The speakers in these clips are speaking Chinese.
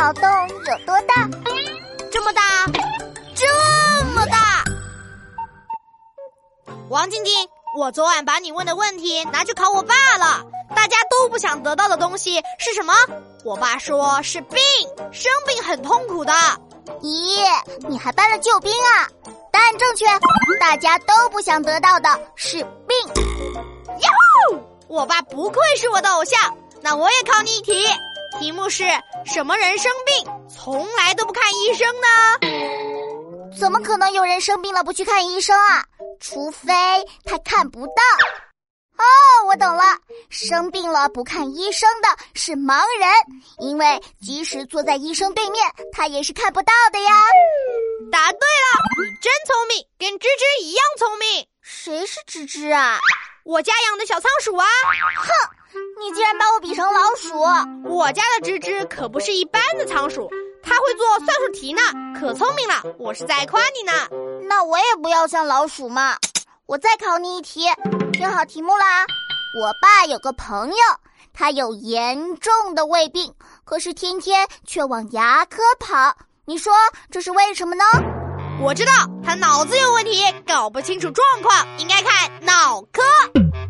脑洞有多大？这么大，这么大！王晶晶，我昨晚把你问的问题拿去考我爸了。大家都不想得到的东西是什么？我爸说是病，生病很痛苦的。咦，你还搬了救兵啊？答案正确，大家都不想得到的是病。哟，我爸不愧是我的偶像。那我也考你一题，题目是什么人生病从来都不看医生呢？怎么可能有人生病了不去看医生啊？除非他看不到。哦，我懂了，生病了不看医生的是盲人，因为即使坐在医生对面，他也是看不到的呀。答对了，你真聪明，跟芝芝一样聪明。谁是芝芝啊？我家养的小仓鼠啊！哼，你竟然把我比成老鼠！我家的芝芝可不是一般的仓鼠，它会做算术题呢，可聪明了。我是在夸你呢。那我也不要像老鼠嘛。我再考你一题，听好题目啦！我爸有个朋友，他有严重的胃病，可是天天却往牙科跑。你说这是为什么呢？我知道他脑子有问题，搞不清楚状况，应该看脑科。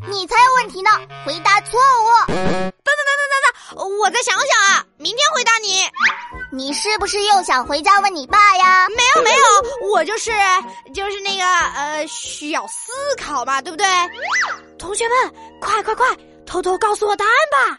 你才有问题呢！回答错误。等等等等等等，我再想想啊，明天回答你。你是不是又想回家问你爸呀？没有没有，我就是就是那个呃，需要思考嘛，对不对？同学们，快快快，偷偷告诉我答案吧！